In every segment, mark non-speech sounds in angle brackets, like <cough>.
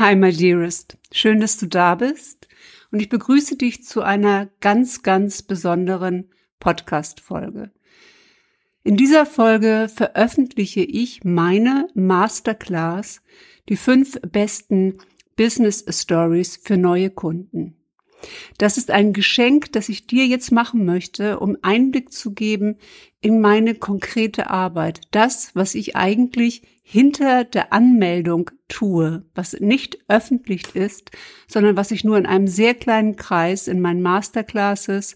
Hi, my dearest. Schön, dass du da bist. Und ich begrüße dich zu einer ganz, ganz besonderen Podcast-Folge. In dieser Folge veröffentliche ich meine Masterclass, die fünf besten Business Stories für neue Kunden. Das ist ein Geschenk, das ich dir jetzt machen möchte, um Einblick zu geben in meine konkrete Arbeit. Das, was ich eigentlich hinter der Anmeldung tue, was nicht öffentlich ist, sondern was ich nur in einem sehr kleinen Kreis in meinen Masterclasses,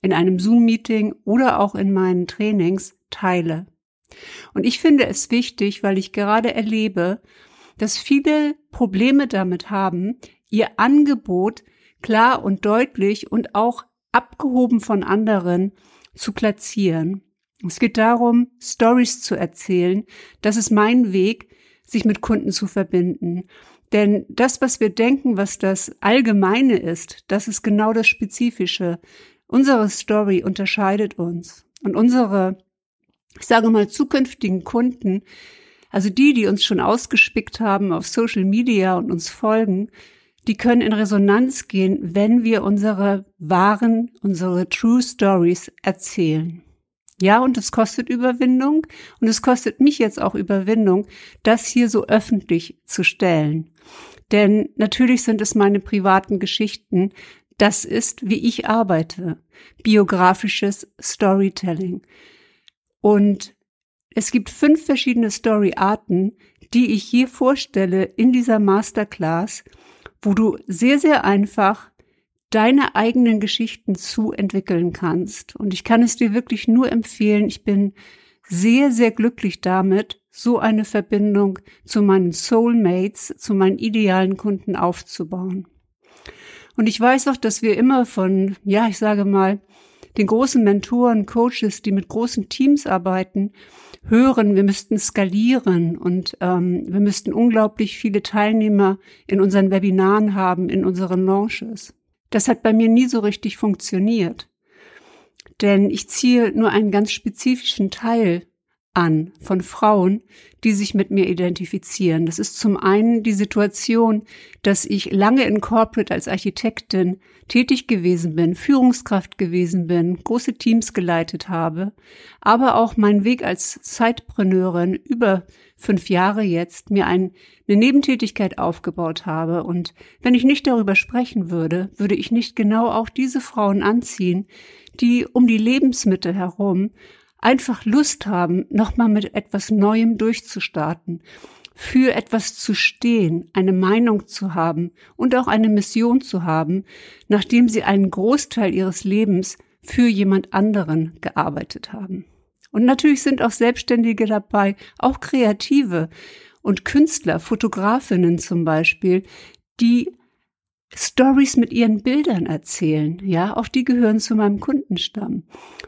in einem Zoom-Meeting oder auch in meinen Trainings teile. Und ich finde es wichtig, weil ich gerade erlebe, dass viele Probleme damit haben, ihr Angebot klar und deutlich und auch abgehoben von anderen zu platzieren. Es geht darum, Stories zu erzählen. Das ist mein Weg, sich mit Kunden zu verbinden. Denn das, was wir denken, was das Allgemeine ist, das ist genau das Spezifische. Unsere Story unterscheidet uns. Und unsere, ich sage mal, zukünftigen Kunden, also die, die uns schon ausgespickt haben auf Social Media und uns folgen, die können in Resonanz gehen, wenn wir unsere wahren, unsere True Stories erzählen. Ja, und es kostet Überwindung und es kostet mich jetzt auch Überwindung, das hier so öffentlich zu stellen. Denn natürlich sind es meine privaten Geschichten. Das ist, wie ich arbeite. Biografisches Storytelling. Und es gibt fünf verschiedene Storyarten, die ich hier vorstelle in dieser Masterclass, wo du sehr, sehr einfach deine eigenen Geschichten zu entwickeln kannst. Und ich kann es dir wirklich nur empfehlen. Ich bin sehr, sehr glücklich damit, so eine Verbindung zu meinen Soulmates, zu meinen idealen Kunden aufzubauen. Und ich weiß auch, dass wir immer von, ja, ich sage mal, den großen Mentoren, Coaches, die mit großen Teams arbeiten, hören, wir müssten skalieren und ähm, wir müssten unglaublich viele Teilnehmer in unseren Webinaren haben, in unseren Launches. Das hat bei mir nie so richtig funktioniert. Denn ich ziehe nur einen ganz spezifischen Teil an von Frauen, die sich mit mir identifizieren. Das ist zum einen die Situation, dass ich lange in Corporate als Architektin tätig gewesen bin, Führungskraft gewesen bin, große Teams geleitet habe, aber auch mein Weg als Zeitpreneurin über fünf Jahre jetzt mir ein, eine Nebentätigkeit aufgebaut habe. Und wenn ich nicht darüber sprechen würde, würde ich nicht genau auch diese Frauen anziehen, die um die Lebensmittel herum einfach Lust haben, nochmal mit etwas Neuem durchzustarten, für etwas zu stehen, eine Meinung zu haben und auch eine Mission zu haben, nachdem sie einen Großteil ihres Lebens für jemand anderen gearbeitet haben. Und natürlich sind auch Selbstständige dabei, auch Kreative und Künstler, Fotografinnen zum Beispiel, die Stories mit ihren Bildern erzählen. Ja, auch die gehören zu meinem Kundenstamm.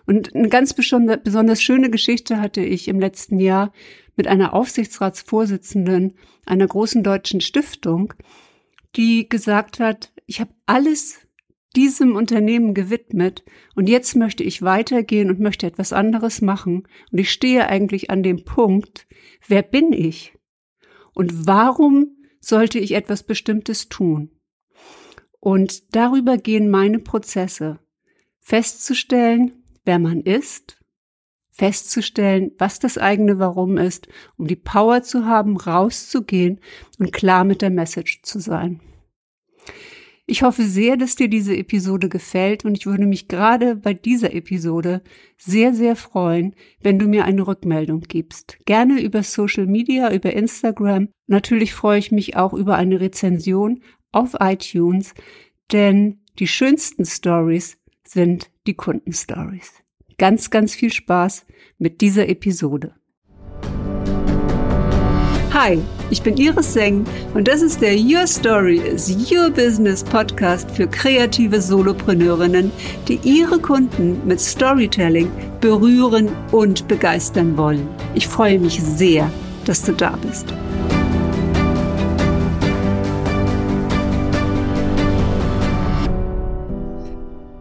Und eine ganz besonders schöne Geschichte hatte ich im letzten Jahr mit einer Aufsichtsratsvorsitzenden einer großen deutschen Stiftung, die gesagt hat, ich habe alles diesem Unternehmen gewidmet und jetzt möchte ich weitergehen und möchte etwas anderes machen und ich stehe eigentlich an dem Punkt, wer bin ich? Und warum sollte ich etwas Bestimmtes tun? Und darüber gehen meine Prozesse. Festzustellen, wer man ist, festzustellen, was das eigene Warum ist, um die Power zu haben, rauszugehen und klar mit der Message zu sein. Ich hoffe sehr, dass dir diese Episode gefällt und ich würde mich gerade bei dieser Episode sehr, sehr freuen, wenn du mir eine Rückmeldung gibst. Gerne über Social Media, über Instagram. Natürlich freue ich mich auch über eine Rezension auf iTunes, denn die schönsten Stories sind die Kundenstories. Ganz, ganz viel Spaß mit dieser Episode. Hi, ich bin Iris Seng und das ist der Your Story is Your Business Podcast für kreative Solopreneurinnen, die ihre Kunden mit Storytelling berühren und begeistern wollen. Ich freue mich sehr, dass du da bist.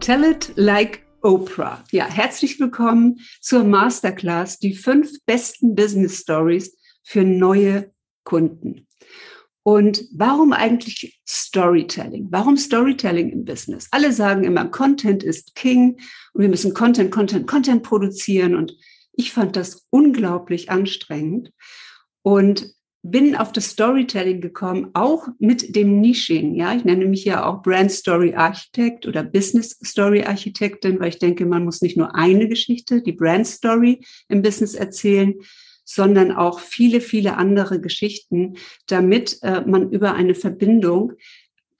Tell It Like Oprah. Ja, herzlich willkommen zur Masterclass, die fünf besten Business Stories für neue Kunden. Und warum eigentlich Storytelling? Warum Storytelling im Business? Alle sagen immer, Content ist King und wir müssen Content, Content, Content produzieren. Und ich fand das unglaublich anstrengend und bin auf das Storytelling gekommen, auch mit dem Nisching. Ja, ich nenne mich ja auch Brand Story Architect oder Business Story Architektin, weil ich denke, man muss nicht nur eine Geschichte, die Brand Story im Business erzählen, sondern auch viele, viele andere Geschichten, damit äh, man über eine Verbindung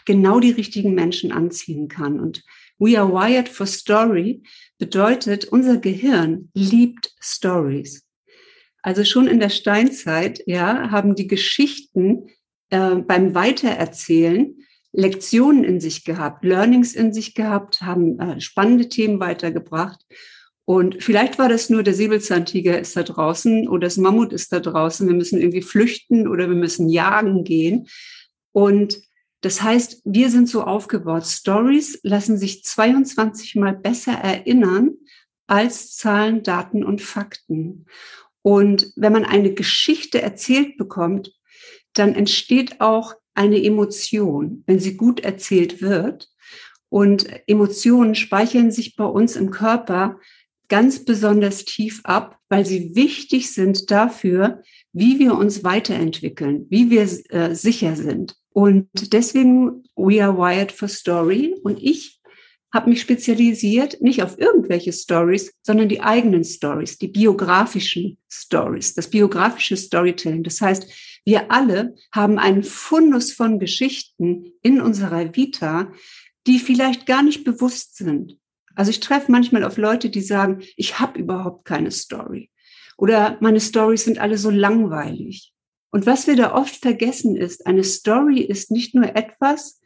genau die richtigen Menschen anziehen kann. Und We are wired for story bedeutet, unser Gehirn liebt Stories. Also schon in der Steinzeit, ja, haben die Geschichten äh, beim Weitererzählen Lektionen in sich gehabt, Learnings in sich gehabt, haben äh, spannende Themen weitergebracht. Und vielleicht war das nur der Säbelzahntiger ist da draußen oder das Mammut ist da draußen. Wir müssen irgendwie flüchten oder wir müssen jagen gehen. Und das heißt, wir sind so aufgebaut. Stories lassen sich 22 mal besser erinnern als Zahlen, Daten und Fakten. Und wenn man eine Geschichte erzählt bekommt, dann entsteht auch eine Emotion, wenn sie gut erzählt wird. Und Emotionen speichern sich bei uns im Körper ganz besonders tief ab, weil sie wichtig sind dafür, wie wir uns weiterentwickeln, wie wir äh, sicher sind. Und deswegen, we are wired for story. Und ich habe mich spezialisiert nicht auf irgendwelche Stories, sondern die eigenen Stories, die biografischen Stories, das biografische Storytelling. Das heißt, wir alle haben einen Fundus von Geschichten in unserer Vita, die vielleicht gar nicht bewusst sind. Also ich treffe manchmal auf Leute, die sagen, ich habe überhaupt keine Story. Oder meine Stories sind alle so langweilig. Und was wir da oft vergessen ist, eine Story ist nicht nur etwas,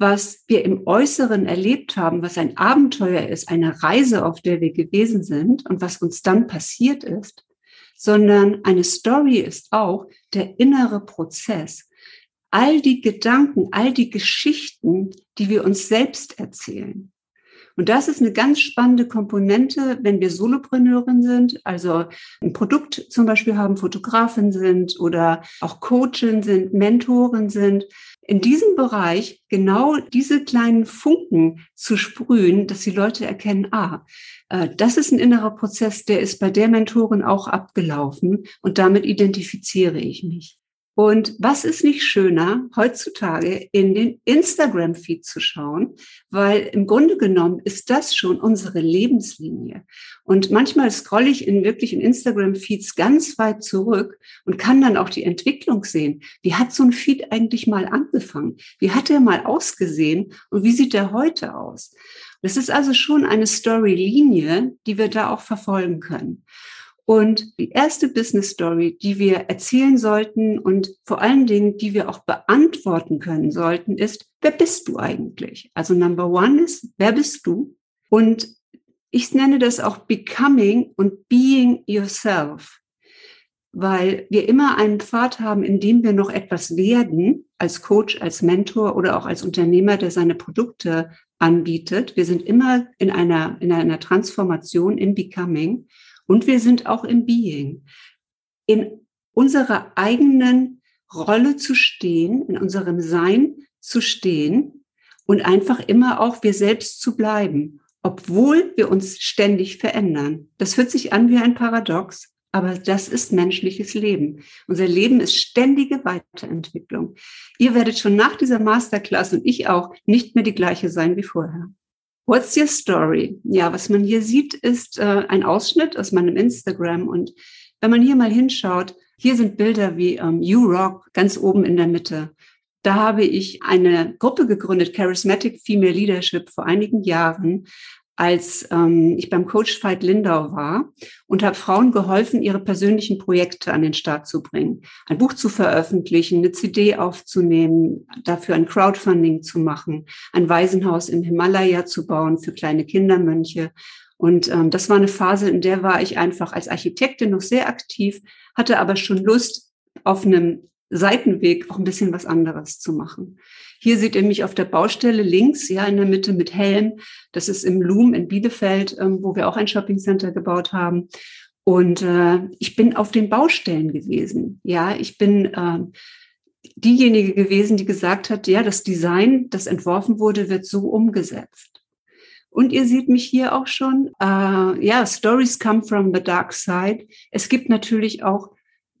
was wir im Äußeren erlebt haben, was ein Abenteuer ist, eine Reise, auf der wir gewesen sind und was uns dann passiert ist, sondern eine Story ist auch der innere Prozess. All die Gedanken, all die Geschichten, die wir uns selbst erzählen. Und das ist eine ganz spannende Komponente, wenn wir Solopreneurin sind, also ein Produkt zum Beispiel haben, Fotografin sind oder auch Coachin sind, Mentoren sind. In diesem Bereich genau diese kleinen Funken zu sprühen, dass die Leute erkennen, ah, äh, das ist ein innerer Prozess, der ist bei der Mentorin auch abgelaufen und damit identifiziere ich mich. Und was ist nicht schöner, heutzutage in den Instagram-Feed zu schauen, weil im Grunde genommen ist das schon unsere Lebenslinie. Und manchmal scrolle ich in wirklichen Instagram-Feeds ganz weit zurück und kann dann auch die Entwicklung sehen. Wie hat so ein Feed eigentlich mal angefangen? Wie hat er mal ausgesehen? Und wie sieht er heute aus? Das ist also schon eine Story-Linie, die wir da auch verfolgen können. Und die erste Business Story, die wir erzählen sollten und vor allen Dingen, die wir auch beantworten können sollten, ist, wer bist du eigentlich? Also Number One ist, wer bist du? Und ich nenne das auch Becoming und Being Yourself, weil wir immer einen Pfad haben, in dem wir noch etwas werden, als Coach, als Mentor oder auch als Unternehmer, der seine Produkte anbietet. Wir sind immer in einer, in einer Transformation, in Becoming. Und wir sind auch im Being. In unserer eigenen Rolle zu stehen, in unserem Sein zu stehen und einfach immer auch wir selbst zu bleiben, obwohl wir uns ständig verändern. Das hört sich an wie ein Paradox, aber das ist menschliches Leben. Unser Leben ist ständige Weiterentwicklung. Ihr werdet schon nach dieser Masterclass und ich auch nicht mehr die gleiche sein wie vorher. What's your story? Ja, was man hier sieht, ist äh, ein Ausschnitt aus meinem Instagram. Und wenn man hier mal hinschaut, hier sind Bilder wie ähm, You Rock ganz oben in der Mitte. Da habe ich eine Gruppe gegründet, Charismatic Female Leadership, vor einigen Jahren, als ähm, ich beim Coach Veit Lindau war und habe Frauen geholfen, ihre persönlichen Projekte an den Start zu bringen. Ein Buch zu veröffentlichen, eine CD aufzunehmen, dafür ein Crowdfunding zu machen, ein Waisenhaus im Himalaya zu bauen für kleine Kindermönche. Und ähm, das war eine Phase, in der war ich einfach als Architektin noch sehr aktiv, hatte aber schon Lust, auf einem Seitenweg auch ein bisschen was anderes zu machen. Hier seht ihr mich auf der Baustelle links, ja, in der Mitte mit Helm. Das ist im Loom in Bielefeld, ähm, wo wir auch ein Shoppingcenter gebaut haben. Und äh, ich bin auf den Baustellen gewesen. Ja, ich bin äh, diejenige gewesen, die gesagt hat, ja, das Design, das entworfen wurde, wird so umgesetzt. Und ihr seht mich hier auch schon, äh, ja, Stories come from the dark side. Es gibt natürlich auch,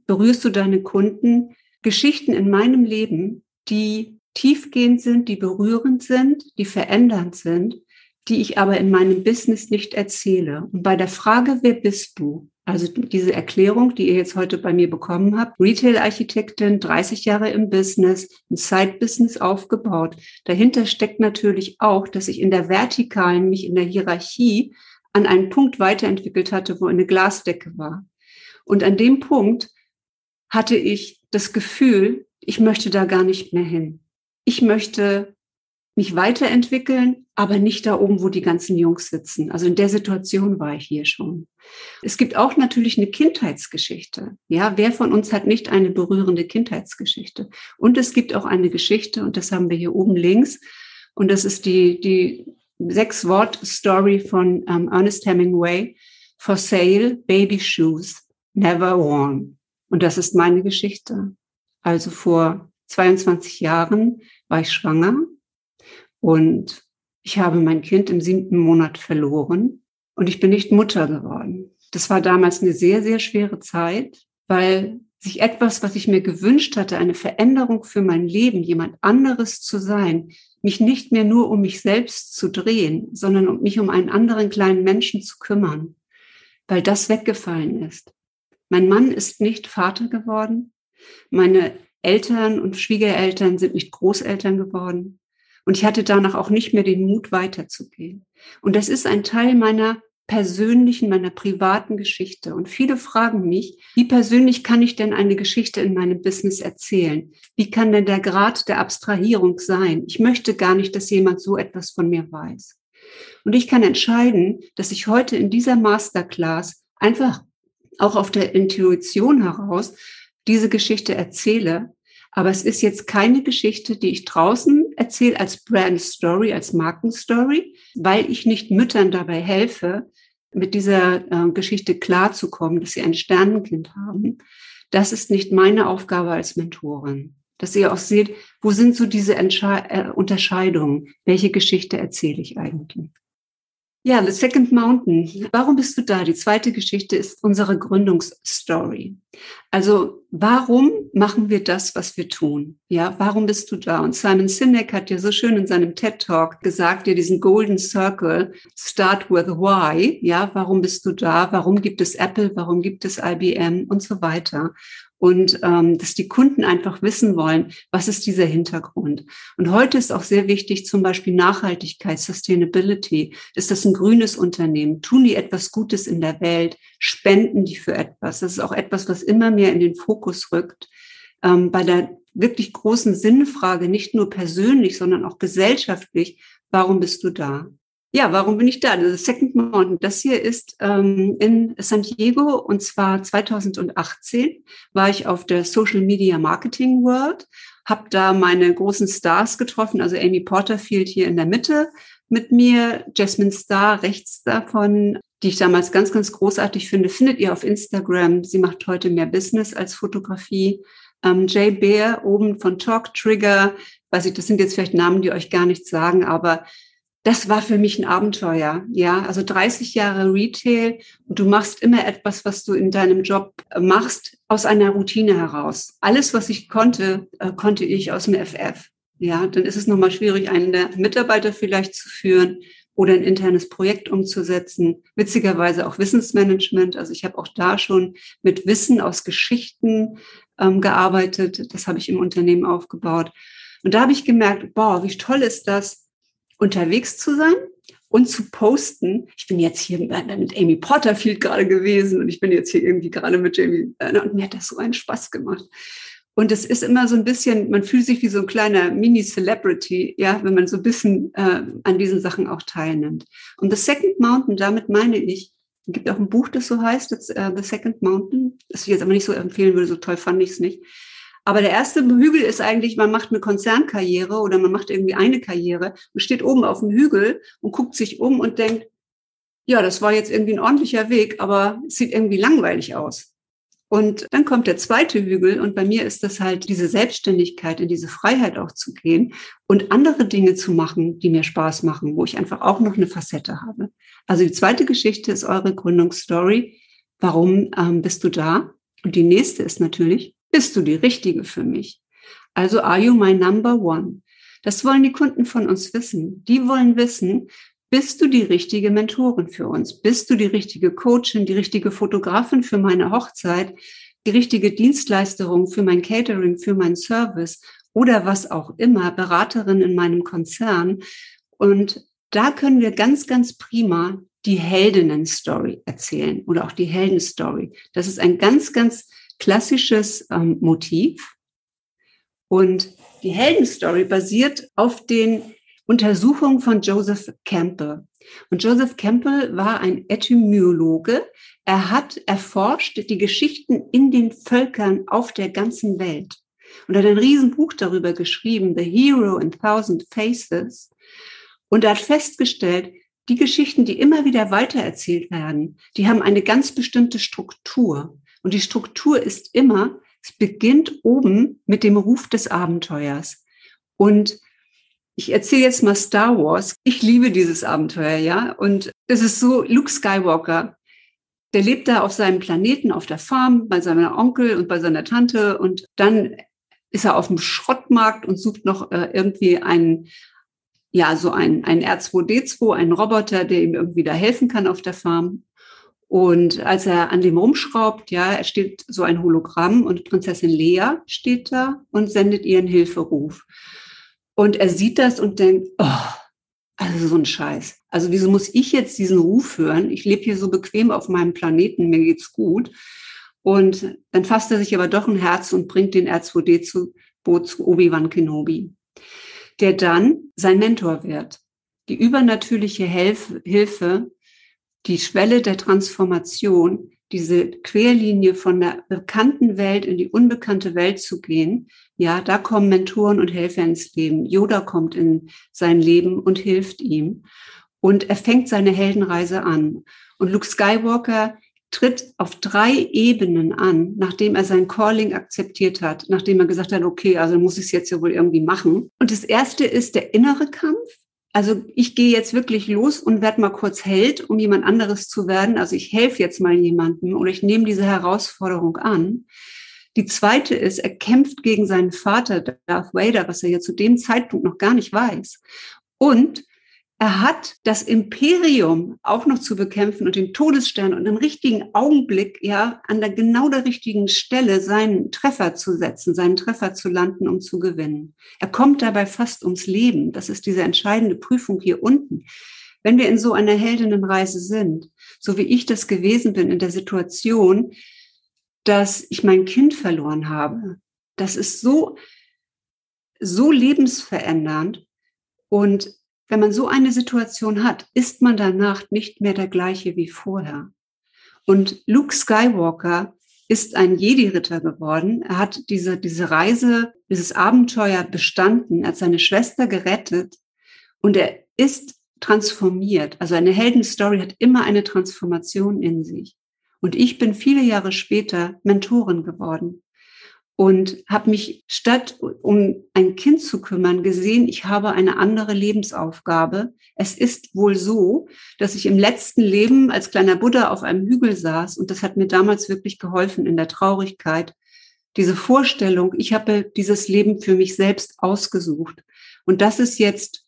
berührst du deine Kunden, Geschichten in meinem Leben, die tiefgehend sind, die berührend sind, die verändernd sind, die ich aber in meinem Business nicht erzähle. Und bei der Frage, wer bist du? Also diese Erklärung, die ihr jetzt heute bei mir bekommen habt, Retail-Architektin, 30 Jahre im Business, ein Side-Business aufgebaut. Dahinter steckt natürlich auch, dass ich in der Vertikalen mich in der Hierarchie an einen Punkt weiterentwickelt hatte, wo eine Glasdecke war. Und an dem Punkt hatte ich das Gefühl, ich möchte da gar nicht mehr hin. Ich möchte mich weiterentwickeln, aber nicht da oben, wo die ganzen Jungs sitzen. Also in der Situation war ich hier schon. Es gibt auch natürlich eine Kindheitsgeschichte. Ja, wer von uns hat nicht eine berührende Kindheitsgeschichte? Und es gibt auch eine Geschichte, und das haben wir hier oben links. Und das ist die, die sechs Wort Story von ähm, Ernest Hemingway. For sale, baby shoes, never worn. Und das ist meine Geschichte. Also vor 22 Jahren war ich schwanger und ich habe mein Kind im siebten Monat verloren und ich bin nicht Mutter geworden. Das war damals eine sehr, sehr schwere Zeit, weil sich etwas, was ich mir gewünscht hatte, eine Veränderung für mein Leben, jemand anderes zu sein, mich nicht mehr nur um mich selbst zu drehen, sondern um mich um einen anderen kleinen Menschen zu kümmern, weil das weggefallen ist. Mein Mann ist nicht Vater geworden. Meine Eltern und Schwiegereltern sind nicht Großeltern geworden. Und ich hatte danach auch nicht mehr den Mut, weiterzugehen. Und das ist ein Teil meiner persönlichen, meiner privaten Geschichte. Und viele fragen mich, wie persönlich kann ich denn eine Geschichte in meinem Business erzählen? Wie kann denn der Grad der Abstrahierung sein? Ich möchte gar nicht, dass jemand so etwas von mir weiß. Und ich kann entscheiden, dass ich heute in dieser Masterclass einfach auch auf der Intuition heraus diese Geschichte erzähle, aber es ist jetzt keine Geschichte, die ich draußen erzähle als Brand Story, als Markenstory, weil ich nicht Müttern dabei helfe, mit dieser äh, Geschichte klarzukommen, dass sie ein Sternenkind haben. Das ist nicht meine Aufgabe als Mentorin. Dass ihr auch seht, wo sind so diese Entsche äh, Unterscheidungen? Welche Geschichte erzähle ich eigentlich? Ja, The Second Mountain. Warum bist du da? Die zweite Geschichte ist unsere Gründungsstory. Also, warum machen wir das, was wir tun? Ja, warum bist du da? Und Simon Sinek hat ja so schön in seinem TED Talk gesagt, ja, diesen Golden Circle, start with why. Ja, warum bist du da? Warum gibt es Apple? Warum gibt es IBM und so weiter? Und ähm, dass die Kunden einfach wissen wollen, was ist dieser Hintergrund. Und heute ist auch sehr wichtig, zum Beispiel Nachhaltigkeit, Sustainability. Ist das ein grünes Unternehmen? Tun die etwas Gutes in der Welt? Spenden die für etwas? Das ist auch etwas, was immer mehr in den Fokus rückt. Ähm, bei der wirklich großen Sinnfrage, nicht nur persönlich, sondern auch gesellschaftlich, warum bist du da? Ja, warum bin ich da? Das Second Mountain. Das hier ist ähm, in San Diego und zwar 2018 war ich auf der Social Media Marketing World, habe da meine großen Stars getroffen, also Amy Porterfield hier in der Mitte mit mir, Jasmine Star rechts davon, die ich damals ganz, ganz großartig finde, findet ihr auf Instagram. Sie macht heute mehr Business als Fotografie. Ähm, Jay Bear oben von Talk Trigger, weiß ich, das sind jetzt vielleicht Namen, die euch gar nichts sagen, aber das war für mich ein Abenteuer. Ja, also 30 Jahre Retail und du machst immer etwas, was du in deinem Job äh, machst, aus einer Routine heraus. Alles, was ich konnte, äh, konnte ich aus dem FF. Ja, dann ist es nochmal schwierig, einen der Mitarbeiter vielleicht zu führen oder ein internes Projekt umzusetzen. Witzigerweise auch Wissensmanagement. Also ich habe auch da schon mit Wissen aus Geschichten ähm, gearbeitet. Das habe ich im Unternehmen aufgebaut. Und da habe ich gemerkt, boah, wie toll ist das, unterwegs zu sein und zu posten. Ich bin jetzt hier mit Amy Porterfield gerade gewesen und ich bin jetzt hier irgendwie gerade mit Jamie und mir hat das so einen Spaß gemacht. Und es ist immer so ein bisschen, man fühlt sich wie so ein kleiner Mini-Celebrity, ja, wenn man so ein bisschen äh, an diesen Sachen auch teilnimmt. Und The Second Mountain, damit meine ich, es gibt auch ein Buch, das so heißt, das, uh, The Second Mountain, das ich jetzt aber nicht so empfehlen würde, so toll fand ich es nicht. Aber der erste Hügel ist eigentlich, man macht eine Konzernkarriere oder man macht irgendwie eine Karriere und steht oben auf dem Hügel und guckt sich um und denkt, ja, das war jetzt irgendwie ein ordentlicher Weg, aber es sieht irgendwie langweilig aus. Und dann kommt der zweite Hügel und bei mir ist das halt diese Selbstständigkeit, in diese Freiheit auch zu gehen und andere Dinge zu machen, die mir Spaß machen, wo ich einfach auch noch eine Facette habe. Also die zweite Geschichte ist eure Gründungsstory. Warum ähm, bist du da? Und die nächste ist natürlich, bist du die Richtige für mich? Also are you my number one? Das wollen die Kunden von uns wissen. Die wollen wissen, bist du die richtige Mentorin für uns? Bist du die richtige Coachin, die richtige Fotografin für meine Hochzeit, die richtige Dienstleisterung für mein Catering, für mein Service oder was auch immer, Beraterin in meinem Konzern? Und da können wir ganz, ganz prima die Heldinnen-Story erzählen oder auch die Helden-Story. Das ist ein ganz, ganz klassisches ähm, Motiv. Und die Helden-Story basiert auf den Untersuchung von Joseph Campbell. Und Joseph Campbell war ein Etymologe. Er hat erforscht die Geschichten in den Völkern auf der ganzen Welt und hat ein Riesenbuch darüber geschrieben, The Hero in Thousand Faces. Und er hat festgestellt, die Geschichten, die immer wieder weitererzählt werden, die haben eine ganz bestimmte Struktur. Und die Struktur ist immer, es beginnt oben mit dem Ruf des Abenteuers. Und ich erzähle jetzt mal Star Wars. Ich liebe dieses Abenteuer, ja. Und das ist so, Luke Skywalker, der lebt da auf seinem Planeten, auf der Farm, bei seinem Onkel und bei seiner Tante. Und dann ist er auf dem Schrottmarkt und sucht noch äh, irgendwie einen, ja, so ein, ein R2D2, einen Roboter, der ihm irgendwie da helfen kann auf der Farm. Und als er an dem rumschraubt, ja, er steht so ein Hologramm und Prinzessin Lea steht da und sendet ihren Hilferuf. Und er sieht das und denkt, oh, also so ein Scheiß. Also wieso muss ich jetzt diesen Ruf hören? Ich lebe hier so bequem auf meinem Planeten, mir geht's gut. Und dann fasst er sich aber doch ein Herz und bringt den R2D zu, zu Obi-Wan Kenobi, der dann sein Mentor wird. Die übernatürliche Hilfe, die Schwelle der Transformation, diese Querlinie von der bekannten Welt in die unbekannte Welt zu gehen, ja, da kommen Mentoren und Helfer ins Leben. Yoda kommt in sein Leben und hilft ihm. Und er fängt seine Heldenreise an. Und Luke Skywalker tritt auf drei Ebenen an, nachdem er sein Calling akzeptiert hat, nachdem er gesagt hat, okay, also muss ich es jetzt ja wohl irgendwie machen. Und das erste ist der innere Kampf, also ich gehe jetzt wirklich los und werde mal kurz Held, um jemand anderes zu werden. Also ich helfe jetzt mal jemandem oder ich nehme diese Herausforderung an. Die zweite ist, er kämpft gegen seinen Vater, Darth Vader, was er ja zu dem Zeitpunkt noch gar nicht weiß. Und er hat das Imperium auch noch zu bekämpfen und den Todesstern und im richtigen Augenblick, ja, an der genau der richtigen Stelle seinen Treffer zu setzen, seinen Treffer zu landen, um zu gewinnen. Er kommt dabei fast ums Leben. Das ist diese entscheidende Prüfung hier unten. Wenn wir in so einer Heldinnenreise sind, so wie ich das gewesen bin in der Situation, dass ich mein Kind verloren habe, das ist so, so lebensverändernd und wenn man so eine Situation hat, ist man danach nicht mehr der gleiche wie vorher. Und Luke Skywalker ist ein Jedi-Ritter geworden. Er hat diese, diese Reise, dieses Abenteuer bestanden. Er hat seine Schwester gerettet und er ist transformiert. Also eine Heldenstory hat immer eine Transformation in sich. Und ich bin viele Jahre später Mentorin geworden und habe mich statt um ein Kind zu kümmern gesehen, ich habe eine andere Lebensaufgabe. Es ist wohl so, dass ich im letzten Leben als kleiner Buddha auf einem Hügel saß und das hat mir damals wirklich geholfen in der Traurigkeit. Diese Vorstellung, ich habe dieses Leben für mich selbst ausgesucht und das ist jetzt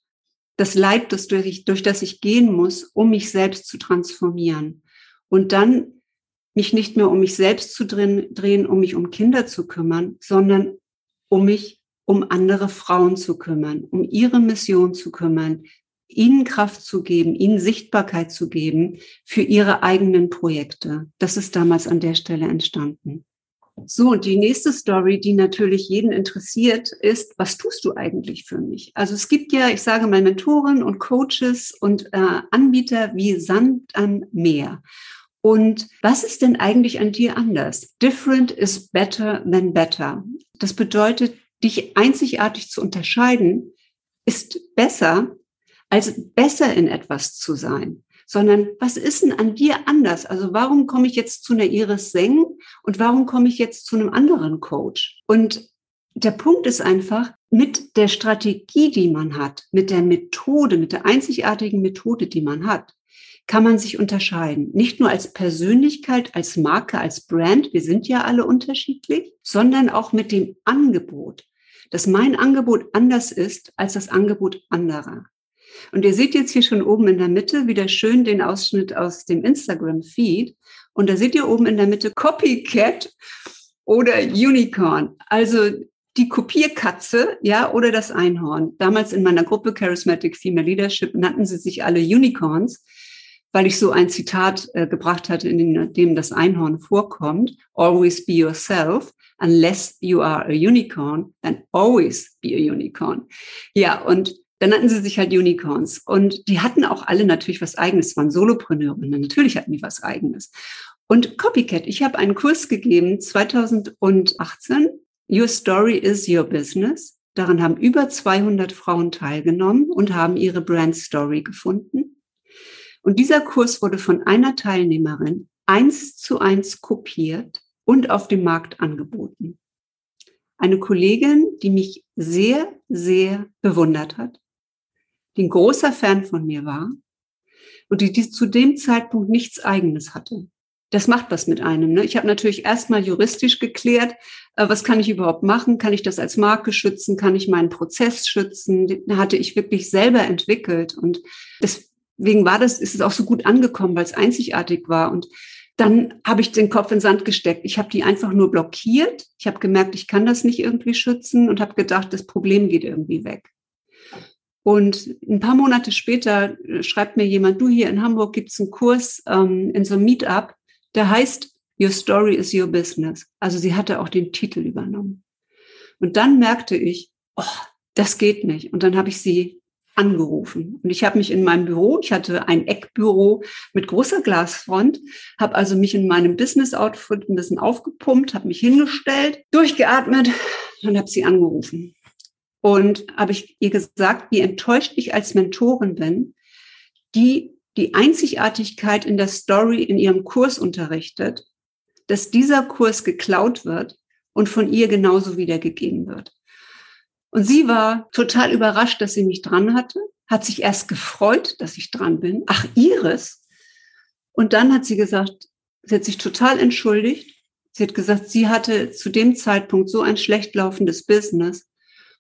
das Leid, das durch, durch das ich gehen muss, um mich selbst zu transformieren. Und dann mich nicht mehr um mich selbst zu drehen, um mich um Kinder zu kümmern, sondern um mich um andere Frauen zu kümmern, um ihre Mission zu kümmern, ihnen Kraft zu geben, ihnen Sichtbarkeit zu geben für ihre eigenen Projekte. Das ist damals an der Stelle entstanden. So, und die nächste Story, die natürlich jeden interessiert, ist, was tust du eigentlich für mich? Also es gibt ja, ich sage mal, Mentoren und Coaches und äh, Anbieter wie Sand am Meer. Und was ist denn eigentlich an dir anders? Different is better than better. Das bedeutet, dich einzigartig zu unterscheiden, ist besser, als besser in etwas zu sein. sondern was ist denn an dir anders? Also warum komme ich jetzt zu einer Iris Seng und warum komme ich jetzt zu einem anderen Coach? Und der Punkt ist einfach, mit der Strategie, die man hat, mit der Methode, mit der einzigartigen Methode, die man hat, kann man sich unterscheiden. Nicht nur als Persönlichkeit, als Marke, als Brand, wir sind ja alle unterschiedlich, sondern auch mit dem Angebot, dass mein Angebot anders ist als das Angebot anderer. Und ihr seht jetzt hier schon oben in der Mitte wieder schön den Ausschnitt aus dem Instagram-Feed. Und da seht ihr oben in der Mitte Copycat oder Unicorn. Also die Kopierkatze, ja, oder das Einhorn. Damals in meiner Gruppe Charismatic Female Leadership nannten sie sich alle Unicorns, weil ich so ein Zitat äh, gebracht hatte, in dem das Einhorn vorkommt. Always be yourself. Unless you are a unicorn, then always be a unicorn. Ja, und dann nannten sie sich halt Unicorns. Und die hatten auch alle natürlich was Eigenes, waren Solopreneurinnen. Natürlich hatten die was Eigenes. Und Copycat, ich habe einen Kurs gegeben 2018 Your Story is Your Business. Daran haben über 200 Frauen teilgenommen und haben ihre Brand Story gefunden. Und dieser Kurs wurde von einer Teilnehmerin eins zu eins kopiert und auf dem Markt angeboten. Eine Kollegin, die mich sehr, sehr bewundert hat, die ein großer Fan von mir war und die, die zu dem Zeitpunkt nichts eigenes hatte das macht was mit einem. Ne? Ich habe natürlich erstmal juristisch geklärt, äh, was kann ich überhaupt machen? Kann ich das als Marke schützen? Kann ich meinen Prozess schützen? Den hatte ich wirklich selber entwickelt. Und deswegen war das, ist es auch so gut angekommen, weil es einzigartig war. Und dann habe ich den Kopf in den Sand gesteckt. Ich habe die einfach nur blockiert. Ich habe gemerkt, ich kann das nicht irgendwie schützen und habe gedacht, das Problem geht irgendwie weg. Und ein paar Monate später äh, schreibt mir jemand, du hier in Hamburg gibt's einen Kurs ähm, in so einem Meetup der heißt Your Story is Your Business. Also sie hatte auch den Titel übernommen. Und dann merkte ich, oh, das geht nicht. Und dann habe ich sie angerufen. Und ich habe mich in meinem Büro, ich hatte ein Eckbüro mit großer Glasfront, habe also mich in meinem Business-Outfit ein bisschen aufgepumpt, habe mich hingestellt, durchgeatmet und habe sie angerufen. Und habe ich ihr gesagt, wie enttäuscht ich als Mentorin bin, die die Einzigartigkeit in der Story in ihrem Kurs unterrichtet, dass dieser Kurs geklaut wird und von ihr genauso wiedergegeben wird. Und sie war total überrascht, dass sie mich dran hatte, hat sich erst gefreut, dass ich dran bin. Ach, Iris. Und dann hat sie gesagt, sie hat sich total entschuldigt. Sie hat gesagt, sie hatte zu dem Zeitpunkt so ein schlecht laufendes Business.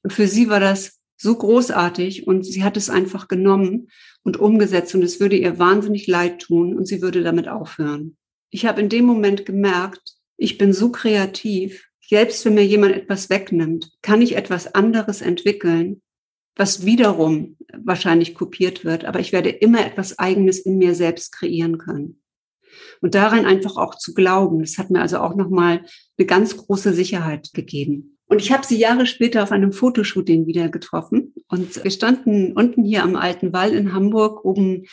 Und für sie war das so großartig und sie hat es einfach genommen und umgesetzt und es würde ihr wahnsinnig leid tun und sie würde damit aufhören. Ich habe in dem Moment gemerkt, ich bin so kreativ, selbst wenn mir jemand etwas wegnimmt, kann ich etwas anderes entwickeln, was wiederum wahrscheinlich kopiert wird, aber ich werde immer etwas Eigenes in mir selbst kreieren können. Und daran einfach auch zu glauben, das hat mir also auch nochmal eine ganz große Sicherheit gegeben. Und ich habe sie Jahre später auf einem Fotoshooting wieder getroffen. Und wir standen unten hier am Alten Wall in Hamburg oben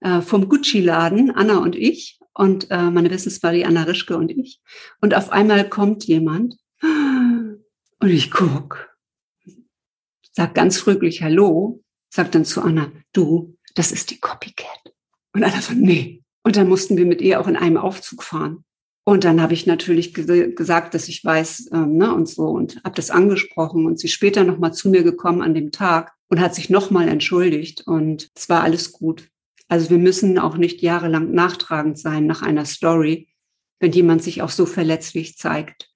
äh, vom Gucci-Laden, Anna und ich. Und äh, meine die Anna Rischke und ich. Und auf einmal kommt jemand und ich guck, sag ganz fröhlich Hallo, sagt dann zu Anna, du, das ist die Copycat. Und Anna so, nee. Und dann mussten wir mit ihr auch in einem Aufzug fahren. Und dann habe ich natürlich ge gesagt, dass ich weiß ähm, ne, und so und habe das angesprochen und sie später nochmal zu mir gekommen an dem Tag und hat sich nochmal entschuldigt und es war alles gut. Also wir müssen auch nicht jahrelang nachtragend sein nach einer Story, wenn jemand sich auch so verletzlich zeigt.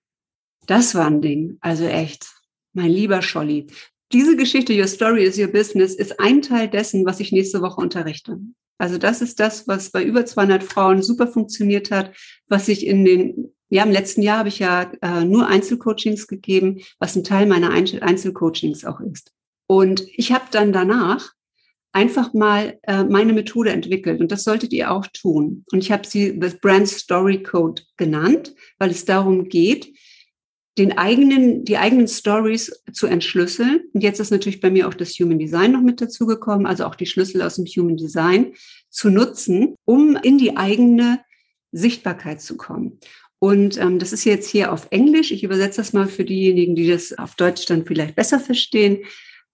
Das war ein Ding, also echt, mein lieber Scholli. Diese Geschichte, Your Story is Your Business, ist ein Teil dessen, was ich nächste Woche unterrichte. Also das ist das, was bei über 200 Frauen super funktioniert hat, was ich in den, ja, im letzten Jahr habe ich ja äh, nur Einzelcoachings gegeben, was ein Teil meiner Einzelcoachings auch ist. Und ich habe dann danach einfach mal äh, meine Methode entwickelt und das solltet ihr auch tun. Und ich habe sie The Brand Story Code genannt, weil es darum geht, den eigenen, die eigenen Stories zu entschlüsseln. Und jetzt ist natürlich bei mir auch das Human Design noch mit dazugekommen, also auch die Schlüssel aus dem Human Design zu nutzen, um in die eigene Sichtbarkeit zu kommen. Und ähm, das ist jetzt hier auf Englisch. Ich übersetze das mal für diejenigen, die das auf Deutsch dann vielleicht besser verstehen.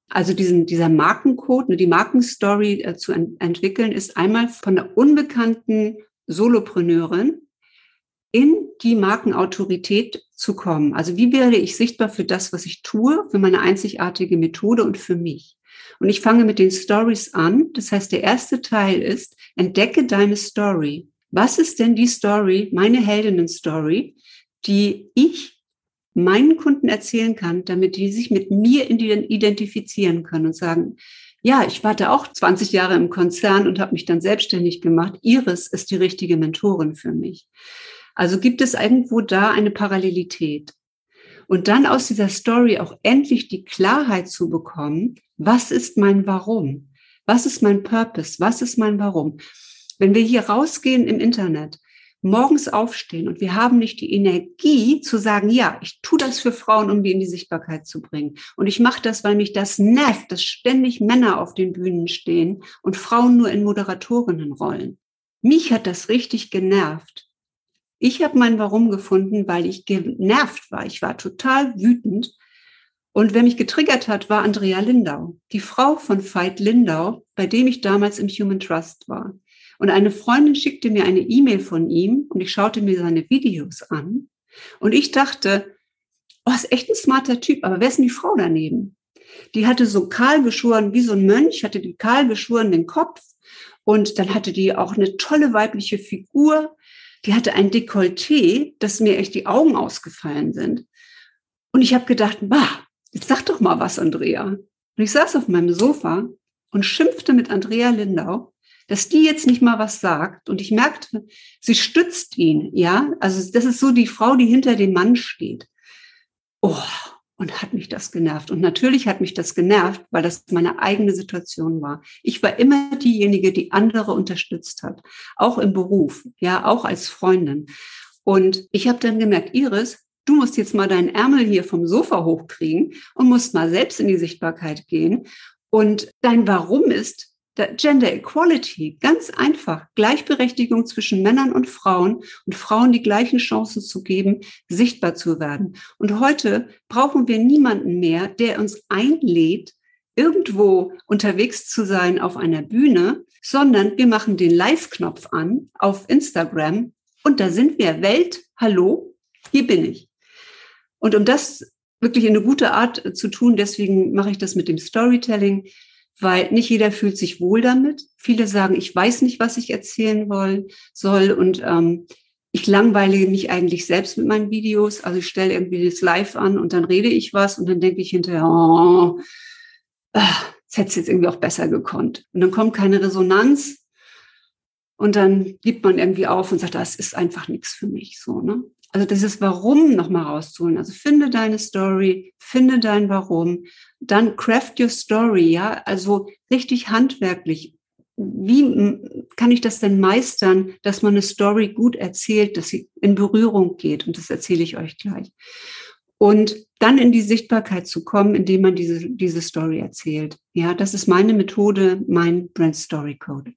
Also diesen, dieser Markencode, ne, die Markenstory äh, zu ent entwickeln, ist einmal von der unbekannten Solopreneurin in die Markenautorität zu kommen. Also wie werde ich sichtbar für das, was ich tue, für meine einzigartige Methode und für mich? Und ich fange mit den Stories an. Das heißt, der erste Teil ist, entdecke deine Story. Was ist denn die Story, meine Heldinnen-Story, die ich meinen Kunden erzählen kann, damit die sich mit mir identifizieren können und sagen, ja, ich warte auch 20 Jahre im Konzern und habe mich dann selbstständig gemacht. Iris ist die richtige Mentorin für mich. Also gibt es irgendwo da eine Parallelität. Und dann aus dieser Story auch endlich die Klarheit zu bekommen, was ist mein Warum? Was ist mein Purpose? Was ist mein Warum? Wenn wir hier rausgehen im Internet morgens aufstehen und wir haben nicht die Energie zu sagen, ja, ich tue das für Frauen, um die in die Sichtbarkeit zu bringen. Und ich mache das, weil mich das nervt, dass ständig Männer auf den Bühnen stehen und Frauen nur in Moderatorinnenrollen. Mich hat das richtig genervt. Ich habe mein Warum gefunden, weil ich genervt war. Ich war total wütend. Und wer mich getriggert hat, war Andrea Lindau, die Frau von Veit Lindau, bei dem ich damals im Human Trust war. Und eine Freundin schickte mir eine E-Mail von ihm und ich schaute mir seine Videos an. Und ich dachte, oh, ist echt ein smarter Typ, aber wer ist denn die Frau daneben? Die hatte so kahl geschoren, wie so ein Mönch, hatte die kahl geschorenen Kopf und dann hatte die auch eine tolle weibliche Figur. Die hatte ein Dekolleté, dass mir echt die Augen ausgefallen sind. Und ich habe gedacht, bah, jetzt sag doch mal was, Andrea. Und ich saß auf meinem Sofa und schimpfte mit Andrea Lindau dass die jetzt nicht mal was sagt. Und ich merkte, sie stützt ihn, ja. Also das ist so die Frau, die hinter dem Mann steht. Oh, und hat mich das genervt. Und natürlich hat mich das genervt, weil das meine eigene Situation war. Ich war immer diejenige, die andere unterstützt hat, auch im Beruf, ja, auch als Freundin. Und ich habe dann gemerkt, Iris, du musst jetzt mal deinen Ärmel hier vom Sofa hochkriegen und musst mal selbst in die Sichtbarkeit gehen. Und dein Warum ist, Gender Equality, ganz einfach, Gleichberechtigung zwischen Männern und Frauen und Frauen die gleichen Chancen zu geben, sichtbar zu werden. Und heute brauchen wir niemanden mehr, der uns einlädt, irgendwo unterwegs zu sein auf einer Bühne, sondern wir machen den Live-Knopf an auf Instagram und da sind wir. Welt, hallo, hier bin ich. Und um das wirklich in eine gute Art zu tun, deswegen mache ich das mit dem Storytelling, weil nicht jeder fühlt sich wohl damit. Viele sagen, ich weiß nicht, was ich erzählen wollen, soll und ähm, ich langweile mich eigentlich selbst mit meinen Videos. Also ich stelle irgendwie das Live an und dann rede ich was und dann denke ich hinterher, oh, ach, das hätte es jetzt irgendwie auch besser gekonnt. Und dann kommt keine Resonanz und dann gibt man irgendwie auf und sagt, das ist einfach nichts für mich. So, ne? Also dieses Warum nochmal rauszuholen. Also finde deine Story, finde dein Warum, dann craft your story, ja, also richtig handwerklich. Wie kann ich das denn meistern, dass man eine Story gut erzählt, dass sie in Berührung geht? Und das erzähle ich euch gleich. Und dann in die Sichtbarkeit zu kommen, indem man diese, diese Story erzählt. Ja, das ist meine Methode, mein Brand Story Code.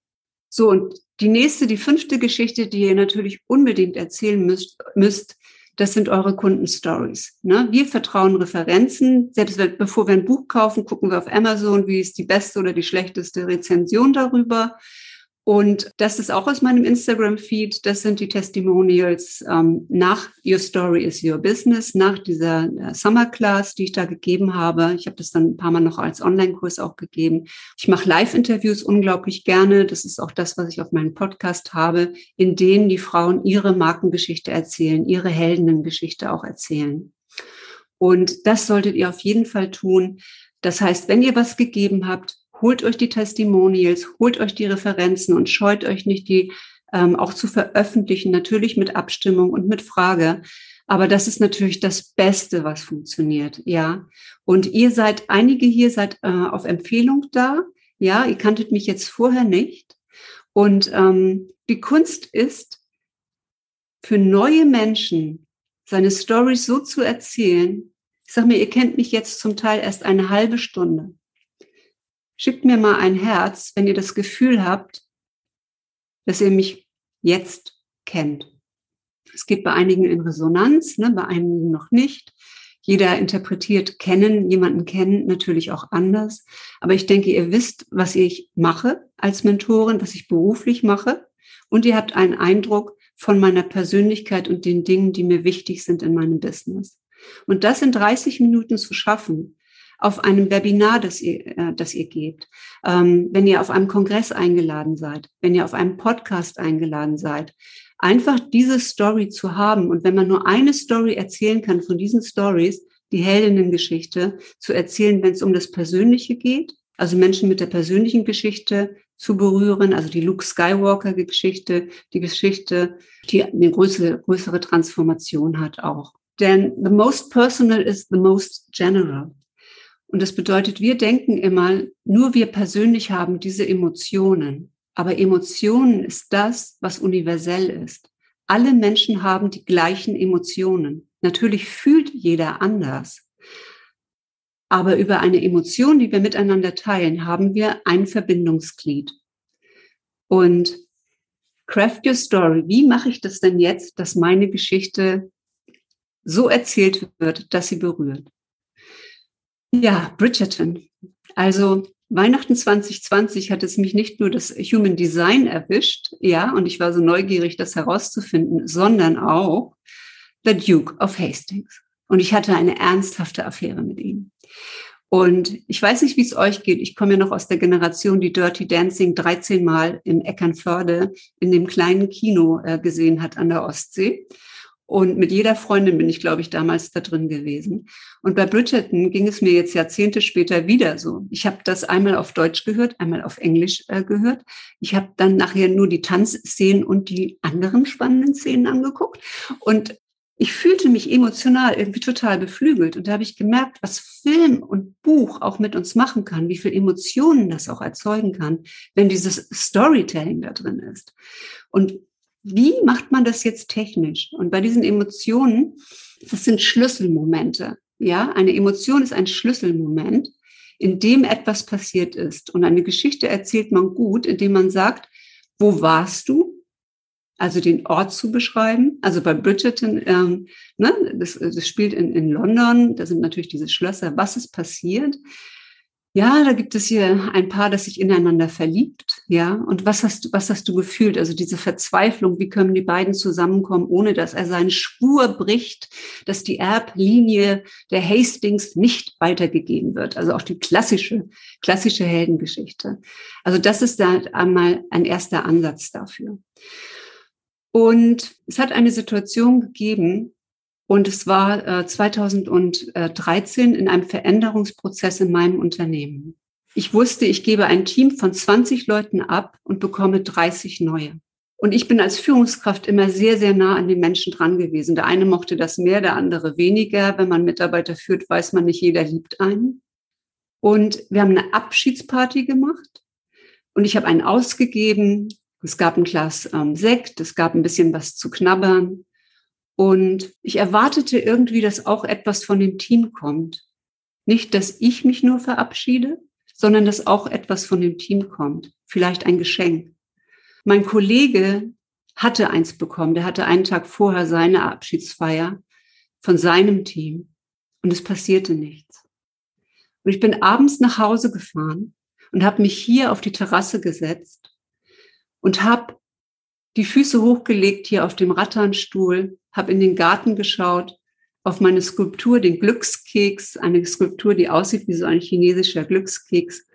So, und die nächste, die fünfte Geschichte, die ihr natürlich unbedingt erzählen müsst, müsst das sind eure Kundenstories. Ne? Wir vertrauen Referenzen. Selbst bevor wir ein Buch kaufen, gucken wir auf Amazon, wie ist die beste oder die schlechteste Rezension darüber. Und das ist auch aus meinem Instagram-Feed. Das sind die Testimonials ähm, nach Your Story is Your Business, nach dieser äh, Summer Class, die ich da gegeben habe. Ich habe das dann ein paar Mal noch als Online-Kurs auch gegeben. Ich mache Live-Interviews unglaublich gerne. Das ist auch das, was ich auf meinem Podcast habe, in denen die Frauen ihre Markengeschichte erzählen, ihre Heldengeschichte auch erzählen. Und das solltet ihr auf jeden Fall tun. Das heißt, wenn ihr was gegeben habt, holt euch die Testimonials, holt euch die Referenzen und scheut euch nicht, die ähm, auch zu veröffentlichen, natürlich mit Abstimmung und mit Frage. Aber das ist natürlich das Beste, was funktioniert, ja. Und ihr seid, einige hier seid äh, auf Empfehlung da, ja. Ihr kanntet mich jetzt vorher nicht. Und ähm, die Kunst ist, für neue Menschen seine Stories so zu erzählen. Ich sag mir, ihr kennt mich jetzt zum Teil erst eine halbe Stunde. Schickt mir mal ein Herz, wenn ihr das Gefühl habt, dass ihr mich jetzt kennt. Es geht bei einigen in Resonanz, ne, bei einigen noch nicht. Jeder interpretiert kennen, jemanden kennen natürlich auch anders. Aber ich denke, ihr wisst, was ich mache als Mentorin, was ich beruflich mache. Und ihr habt einen Eindruck von meiner Persönlichkeit und den Dingen, die mir wichtig sind in meinem Business. Und das in 30 Minuten zu schaffen, auf einem Webinar, das ihr, äh, das ihr gebt, ähm, wenn ihr auf einem Kongress eingeladen seid, wenn ihr auf einem Podcast eingeladen seid, einfach diese Story zu haben und wenn man nur eine Story erzählen kann von diesen Stories, die Heldinnengeschichte zu erzählen, wenn es um das Persönliche geht, also Menschen mit der persönlichen Geschichte zu berühren, also die Luke Skywalker-Geschichte, die Geschichte, die eine größere, größere Transformation hat auch. Denn the most personal is the most general. Und das bedeutet, wir denken immer, nur wir persönlich haben diese Emotionen. Aber Emotionen ist das, was universell ist. Alle Menschen haben die gleichen Emotionen. Natürlich fühlt jeder anders. Aber über eine Emotion, die wir miteinander teilen, haben wir ein Verbindungsglied. Und craft your story. Wie mache ich das denn jetzt, dass meine Geschichte so erzählt wird, dass sie berührt? Ja, Bridgerton. Also Weihnachten 2020 hat es mich nicht nur das Human Design erwischt, ja, und ich war so neugierig, das herauszufinden, sondern auch The Duke of Hastings. Und ich hatte eine ernsthafte Affäre mit ihm. Und ich weiß nicht, wie es euch geht. Ich komme ja noch aus der Generation, die Dirty Dancing 13 Mal im Eckernförde in dem kleinen Kino äh, gesehen hat an der Ostsee. Und mit jeder Freundin bin ich, glaube ich, damals da drin gewesen. Und bei Bridgerton ging es mir jetzt Jahrzehnte später wieder so. Ich habe das einmal auf Deutsch gehört, einmal auf Englisch äh, gehört. Ich habe dann nachher nur die Tanzszenen und die anderen spannenden Szenen angeguckt. Und ich fühlte mich emotional irgendwie total beflügelt. Und da habe ich gemerkt, was Film und Buch auch mit uns machen kann, wie viel Emotionen das auch erzeugen kann, wenn dieses Storytelling da drin ist. Und wie macht man das jetzt technisch? Und bei diesen Emotionen, das sind Schlüsselmomente. Ja, eine Emotion ist ein Schlüsselmoment, in dem etwas passiert ist. Und eine Geschichte erzählt man gut, indem man sagt, wo warst du? Also den Ort zu beschreiben. Also bei Bridgerton, ähm, ne, das, das spielt in, in London, da sind natürlich diese Schlösser. Was ist passiert? Ja, da gibt es hier ein Paar, das sich ineinander verliebt. Ja, und was hast du, was hast du gefühlt? Also diese Verzweiflung, wie können die beiden zusammenkommen, ohne dass er seinen Spur bricht, dass die Erblinie der Hastings nicht weitergegeben wird? Also auch die klassische, klassische Heldengeschichte. Also das ist da einmal ein erster Ansatz dafür. Und es hat eine Situation gegeben, und es war äh, 2013 in einem Veränderungsprozess in meinem Unternehmen. Ich wusste, ich gebe ein Team von 20 Leuten ab und bekomme 30 neue. Und ich bin als Führungskraft immer sehr, sehr nah an den Menschen dran gewesen. Der eine mochte das mehr, der andere weniger. Wenn man Mitarbeiter führt, weiß man nicht, jeder liebt einen. Und wir haben eine Abschiedsparty gemacht und ich habe einen ausgegeben. Es gab ein Glas ähm, Sekt, es gab ein bisschen was zu knabbern. Und ich erwartete irgendwie, dass auch etwas von dem Team kommt. Nicht, dass ich mich nur verabschiede, sondern dass auch etwas von dem Team kommt. Vielleicht ein Geschenk. Mein Kollege hatte eins bekommen. Der hatte einen Tag vorher seine Abschiedsfeier von seinem Team. Und es passierte nichts. Und ich bin abends nach Hause gefahren und habe mich hier auf die Terrasse gesetzt und habe die Füße hochgelegt hier auf dem Ratternstuhl habe in den Garten geschaut, auf meine Skulptur, den Glückskeks, eine Skulptur, die aussieht wie so ein chinesischer Glückskeks,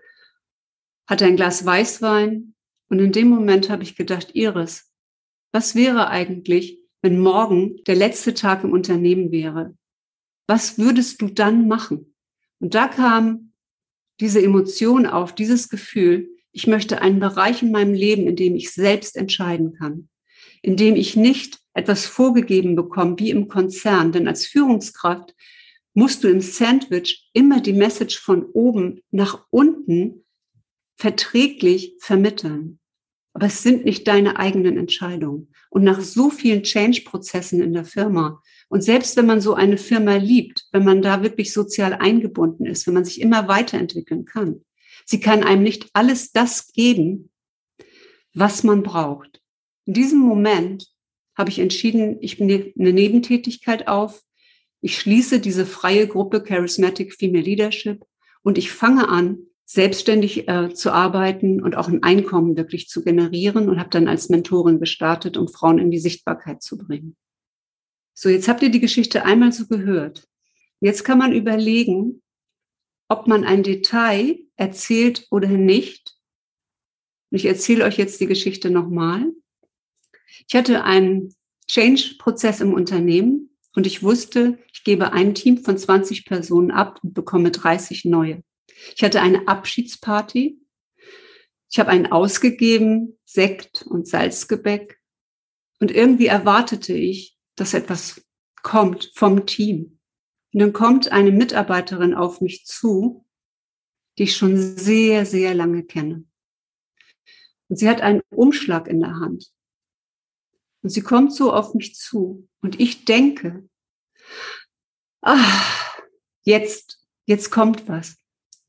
hatte ein Glas Weißwein und in dem Moment habe ich gedacht, Iris, was wäre eigentlich, wenn morgen der letzte Tag im Unternehmen wäre? Was würdest du dann machen? Und da kam diese Emotion auf, dieses Gefühl, ich möchte einen Bereich in meinem Leben, in dem ich selbst entscheiden kann, in dem ich nicht etwas vorgegeben bekommen, wie im Konzern. Denn als Führungskraft musst du im Sandwich immer die Message von oben nach unten verträglich vermitteln. Aber es sind nicht deine eigenen Entscheidungen. Und nach so vielen Change-Prozessen in der Firma und selbst wenn man so eine Firma liebt, wenn man da wirklich sozial eingebunden ist, wenn man sich immer weiterentwickeln kann, sie kann einem nicht alles das geben, was man braucht. In diesem Moment habe ich entschieden, ich nehme eine Nebentätigkeit auf. Ich schließe diese freie Gruppe Charismatic Female Leadership und ich fange an, selbstständig äh, zu arbeiten und auch ein Einkommen wirklich zu generieren und habe dann als Mentorin gestartet, um Frauen in die Sichtbarkeit zu bringen. So, jetzt habt ihr die Geschichte einmal so gehört. Jetzt kann man überlegen, ob man ein Detail erzählt oder nicht. Ich erzähle euch jetzt die Geschichte nochmal. Ich hatte einen Change-Prozess im Unternehmen und ich wusste, ich gebe ein Team von 20 Personen ab und bekomme 30 neue. Ich hatte eine Abschiedsparty. Ich habe einen ausgegeben, Sekt und Salzgebäck. Und irgendwie erwartete ich, dass etwas kommt vom Team. Und dann kommt eine Mitarbeiterin auf mich zu, die ich schon sehr, sehr lange kenne. Und sie hat einen Umschlag in der Hand. Und sie kommt so auf mich zu und ich denke, ah, jetzt, jetzt kommt was.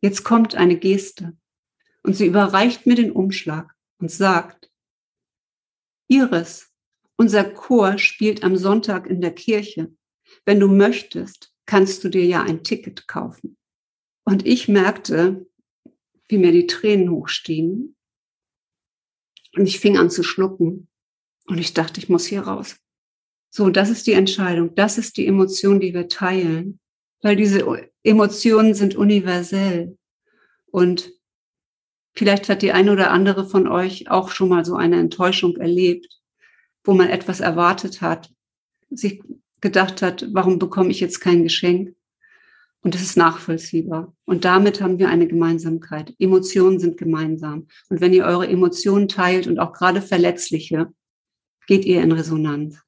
Jetzt kommt eine Geste. Und sie überreicht mir den Umschlag und sagt, Iris, unser Chor spielt am Sonntag in der Kirche. Wenn du möchtest, kannst du dir ja ein Ticket kaufen. Und ich merkte, wie mir die Tränen hochstiegen. Und ich fing an zu schlucken. Und ich dachte, ich muss hier raus. So, das ist die Entscheidung. Das ist die Emotion, die wir teilen. Weil diese Emotionen sind universell. Und vielleicht hat die eine oder andere von euch auch schon mal so eine Enttäuschung erlebt, wo man etwas erwartet hat, sich gedacht hat, warum bekomme ich jetzt kein Geschenk? Und das ist nachvollziehbar. Und damit haben wir eine Gemeinsamkeit. Emotionen sind gemeinsam. Und wenn ihr eure Emotionen teilt und auch gerade verletzliche, geht ihr in Resonanz.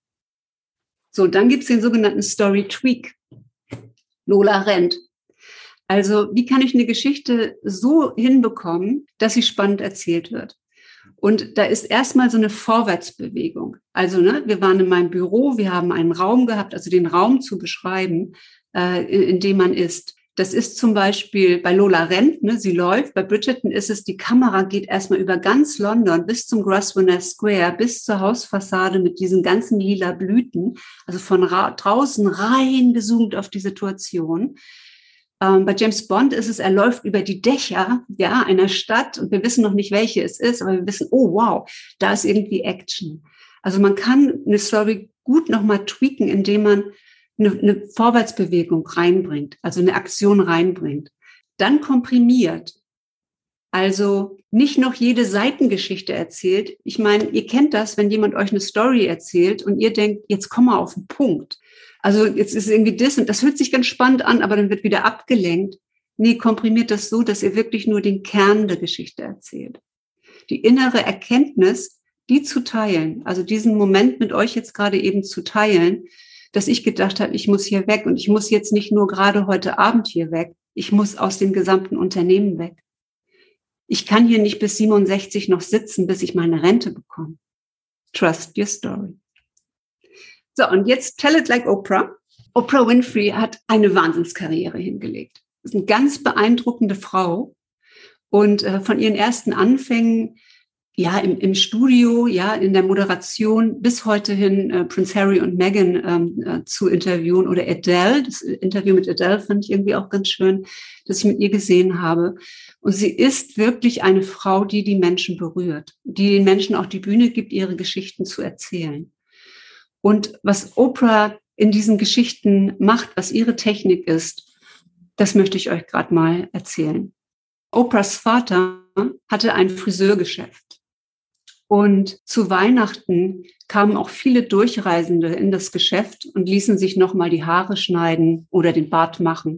So, dann gibt's den sogenannten Story Tweak. Lola rennt. Also, wie kann ich eine Geschichte so hinbekommen, dass sie spannend erzählt wird? Und da ist erstmal so eine Vorwärtsbewegung. Also, ne, wir waren in meinem Büro, wir haben einen Raum gehabt, also den Raum zu beschreiben, äh, in, dem man ist. Das ist zum Beispiel bei Lola rennt, ne, sie läuft. Bei Bridgerton ist es, die Kamera geht erstmal über ganz London bis zum Grosvenor Square, bis zur Hausfassade mit diesen ganzen lila Blüten, also von draußen rein gezoomt auf die Situation. Ähm, bei James Bond ist es, er läuft über die Dächer, ja, einer Stadt und wir wissen noch nicht, welche es ist, aber wir wissen, oh wow, da ist irgendwie Action. Also man kann eine Story gut nochmal tweaken, indem man eine, eine Vorwärtsbewegung reinbringt, also eine Aktion reinbringt. Dann komprimiert. Also nicht noch jede Seitengeschichte erzählt. Ich meine, ihr kennt das, wenn jemand euch eine Story erzählt und ihr denkt, jetzt komm mal auf den Punkt. Also jetzt ist irgendwie das und das hört sich ganz spannend an, aber dann wird wieder abgelenkt. Nee, komprimiert das so, dass ihr wirklich nur den Kern der Geschichte erzählt. Die innere Erkenntnis, die zu teilen, also diesen Moment mit euch jetzt gerade eben zu teilen, dass ich gedacht habe, ich muss hier weg und ich muss jetzt nicht nur gerade heute Abend hier weg, ich muss aus dem gesamten Unternehmen weg. Ich kann hier nicht bis 67 noch sitzen, bis ich meine Rente bekomme. Trust your story. So, und jetzt Tell It Like Oprah. Oprah Winfrey hat eine Wahnsinnskarriere hingelegt. Das ist eine ganz beeindruckende Frau. Und äh, von ihren ersten Anfängen ja, im, im Studio, ja, in der Moderation bis heute hin äh, Prince Harry und Meghan ähm, äh, zu interviewen oder Adele. Das Interview mit Adele fand ich irgendwie auch ganz schön, dass ich mit ihr gesehen habe. Und sie ist wirklich eine Frau, die die Menschen berührt, die den Menschen auch die Bühne gibt, ihre Geschichten zu erzählen. Und was Oprah in diesen Geschichten macht, was ihre Technik ist, das möchte ich euch gerade mal erzählen. Oprahs Vater hatte ein Friseurgeschäft. Und zu Weihnachten kamen auch viele Durchreisende in das Geschäft und ließen sich nochmal die Haare schneiden oder den Bart machen.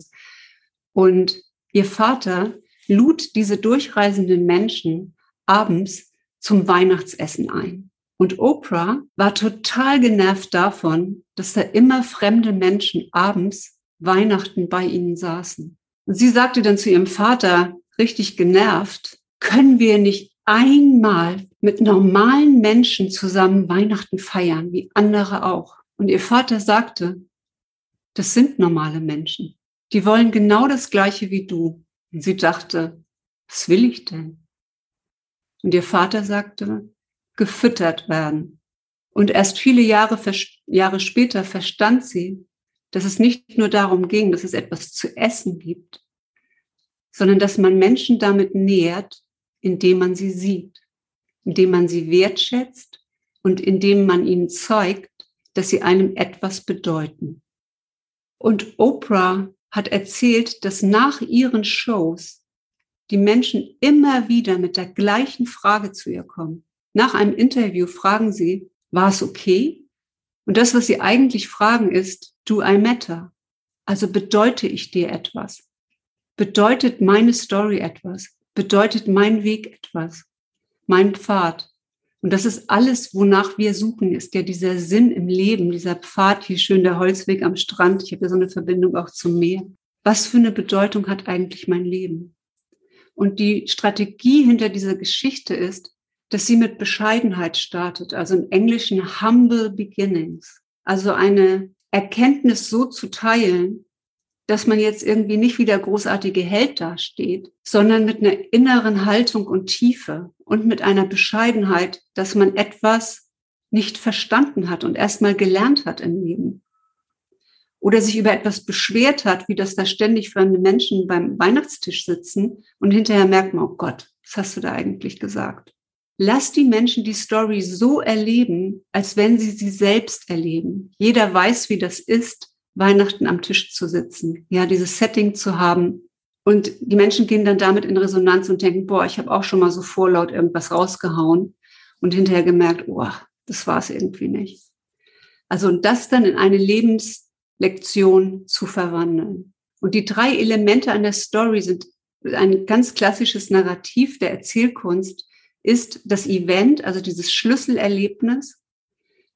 Und ihr Vater lud diese durchreisenden Menschen abends zum Weihnachtsessen ein. Und Oprah war total genervt davon, dass da immer fremde Menschen abends Weihnachten bei ihnen saßen. Und sie sagte dann zu ihrem Vater, richtig genervt, können wir nicht einmal mit normalen Menschen zusammen Weihnachten feiern, wie andere auch. Und ihr Vater sagte, das sind normale Menschen. Die wollen genau das Gleiche wie du. Und sie dachte, was will ich denn? Und ihr Vater sagte, gefüttert werden. Und erst viele Jahre, Jahre später verstand sie, dass es nicht nur darum ging, dass es etwas zu essen gibt, sondern dass man Menschen damit nährt, indem man sie sieht, indem man sie wertschätzt und indem man ihnen zeigt, dass sie einem etwas bedeuten. Und Oprah hat erzählt, dass nach ihren Shows die Menschen immer wieder mit der gleichen Frage zu ihr kommen. Nach einem Interview fragen sie, war es okay? Und das, was sie eigentlich fragen, ist, do I matter? Also bedeute ich dir etwas? Bedeutet meine Story etwas? Bedeutet mein Weg etwas? Mein Pfad? Und das ist alles, wonach wir suchen, ist ja dieser Sinn im Leben, dieser Pfad, hier schön der Holzweg am Strand. Ich habe ja so eine Verbindung auch zum Meer. Was für eine Bedeutung hat eigentlich mein Leben? Und die Strategie hinter dieser Geschichte ist, dass sie mit Bescheidenheit startet, also im Englischen humble beginnings. Also eine Erkenntnis so zu teilen, dass man jetzt irgendwie nicht wie der großartige Held dasteht, sondern mit einer inneren Haltung und Tiefe und mit einer Bescheidenheit, dass man etwas nicht verstanden hat und erstmal gelernt hat im Leben. Oder sich über etwas beschwert hat, wie das da ständig fremde Menschen beim Weihnachtstisch sitzen und hinterher merkt man, oh Gott, was hast du da eigentlich gesagt? Lass die Menschen die Story so erleben, als wenn sie sie selbst erleben. Jeder weiß, wie das ist, Weihnachten am Tisch zu sitzen, ja, dieses Setting zu haben. Und die Menschen gehen dann damit in Resonanz und denken, boah, ich habe auch schon mal so vorlaut irgendwas rausgehauen und hinterher gemerkt, oh, das war es irgendwie nicht. Also und das dann in eine Lebenslektion zu verwandeln. Und die drei Elemente an der Story sind ein ganz klassisches Narrativ der Erzählkunst, ist das Event, also dieses Schlüsselerlebnis.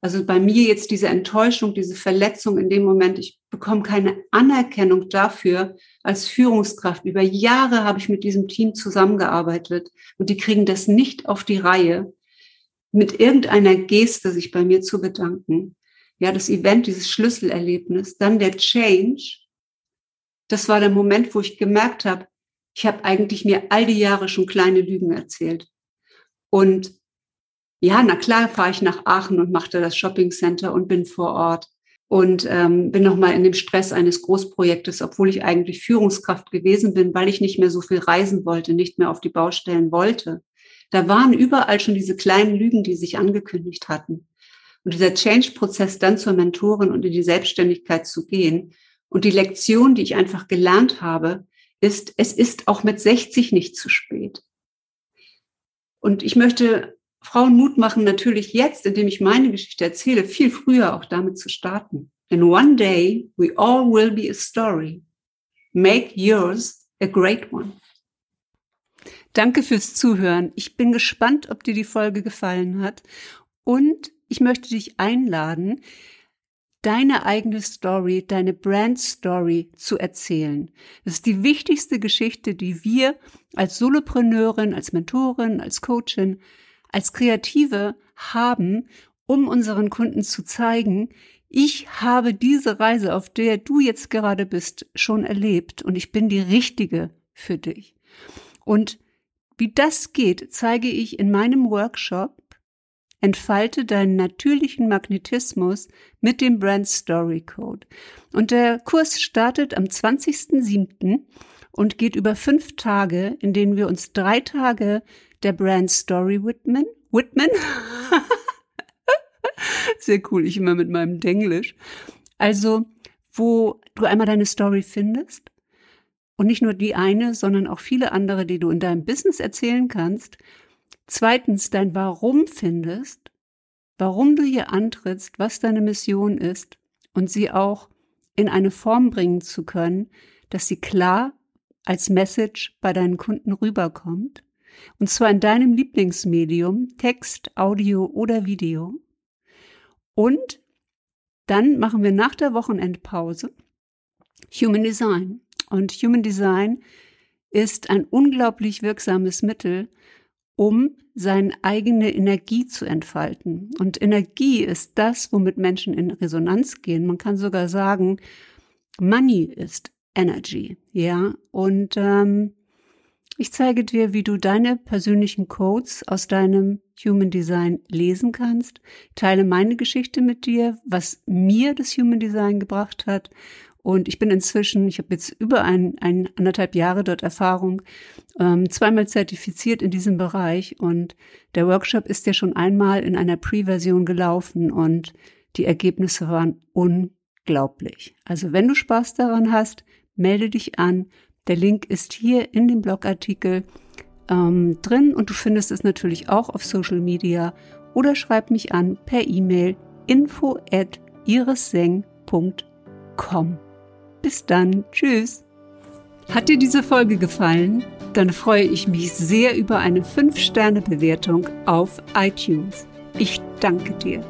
Also bei mir jetzt diese Enttäuschung, diese Verletzung in dem Moment, ich bekomme keine Anerkennung dafür als Führungskraft. Über Jahre habe ich mit diesem Team zusammengearbeitet und die kriegen das nicht auf die Reihe, mit irgendeiner Geste sich bei mir zu bedanken. Ja, das Event, dieses Schlüsselerlebnis, dann der Change. Das war der Moment, wo ich gemerkt habe, ich habe eigentlich mir all die Jahre schon kleine Lügen erzählt. Und ja, na klar, fahre ich nach Aachen und mache da das Shopping Center und bin vor Ort und ähm, bin noch mal in dem Stress eines Großprojektes, obwohl ich eigentlich Führungskraft gewesen bin, weil ich nicht mehr so viel reisen wollte, nicht mehr auf die Baustellen wollte. Da waren überall schon diese kleinen Lügen, die sich angekündigt hatten. Und dieser Change-Prozess dann zur Mentorin und in die Selbstständigkeit zu gehen und die Lektion, die ich einfach gelernt habe, ist, es ist auch mit 60 nicht zu spät. Und ich möchte Frauen Mut machen, natürlich jetzt, indem ich meine Geschichte erzähle, viel früher auch damit zu starten. And one day we all will be a story. Make yours a great one. Danke fürs Zuhören. Ich bin gespannt, ob dir die Folge gefallen hat. Und ich möchte dich einladen, deine eigene Story, deine Brand Story zu erzählen. Das ist die wichtigste Geschichte, die wir als Solopreneurin, als Mentorin, als Coachin, als Kreative haben, um unseren Kunden zu zeigen, ich habe diese Reise, auf der du jetzt gerade bist, schon erlebt und ich bin die richtige für dich. Und wie das geht, zeige ich in meinem Workshop Entfalte deinen natürlichen Magnetismus mit dem Brand Story Code. Und der Kurs startet am 20.07. und geht über fünf Tage, in denen wir uns drei Tage der Brand Story widmen. Widmen? <laughs> Sehr cool, ich immer mit meinem Denglisch. Also, wo du einmal deine Story findest und nicht nur die eine, sondern auch viele andere, die du in deinem Business erzählen kannst Zweitens dein Warum findest, warum du hier antrittst, was deine Mission ist und sie auch in eine Form bringen zu können, dass sie klar als Message bei deinen Kunden rüberkommt. Und zwar in deinem Lieblingsmedium, Text, Audio oder Video. Und dann machen wir nach der Wochenendpause Human Design. Und Human Design ist ein unglaublich wirksames Mittel, um seine eigene Energie zu entfalten. Und Energie ist das, womit Menschen in Resonanz gehen. Man kann sogar sagen, Money ist Energy, ja. Und ähm, Ich zeige dir, wie du deine persönlichen Codes aus deinem Human Design lesen kannst. Teile meine Geschichte mit dir, was mir das Human Design gebracht hat. Und ich bin inzwischen, ich habe jetzt über ein, ein anderthalb Jahre dort Erfahrung, ähm, zweimal zertifiziert in diesem Bereich. Und der Workshop ist ja schon einmal in einer Pre-Version gelaufen und die Ergebnisse waren unglaublich. Also wenn du Spaß daran hast, melde dich an. Der Link ist hier in dem Blogartikel ähm, drin und du findest es natürlich auch auf Social Media oder schreib mich an per E-Mail info at irisseng.com. Bis dann, tschüss. Hat dir diese Folge gefallen? Dann freue ich mich sehr über eine 5-Sterne-Bewertung auf iTunes. Ich danke dir.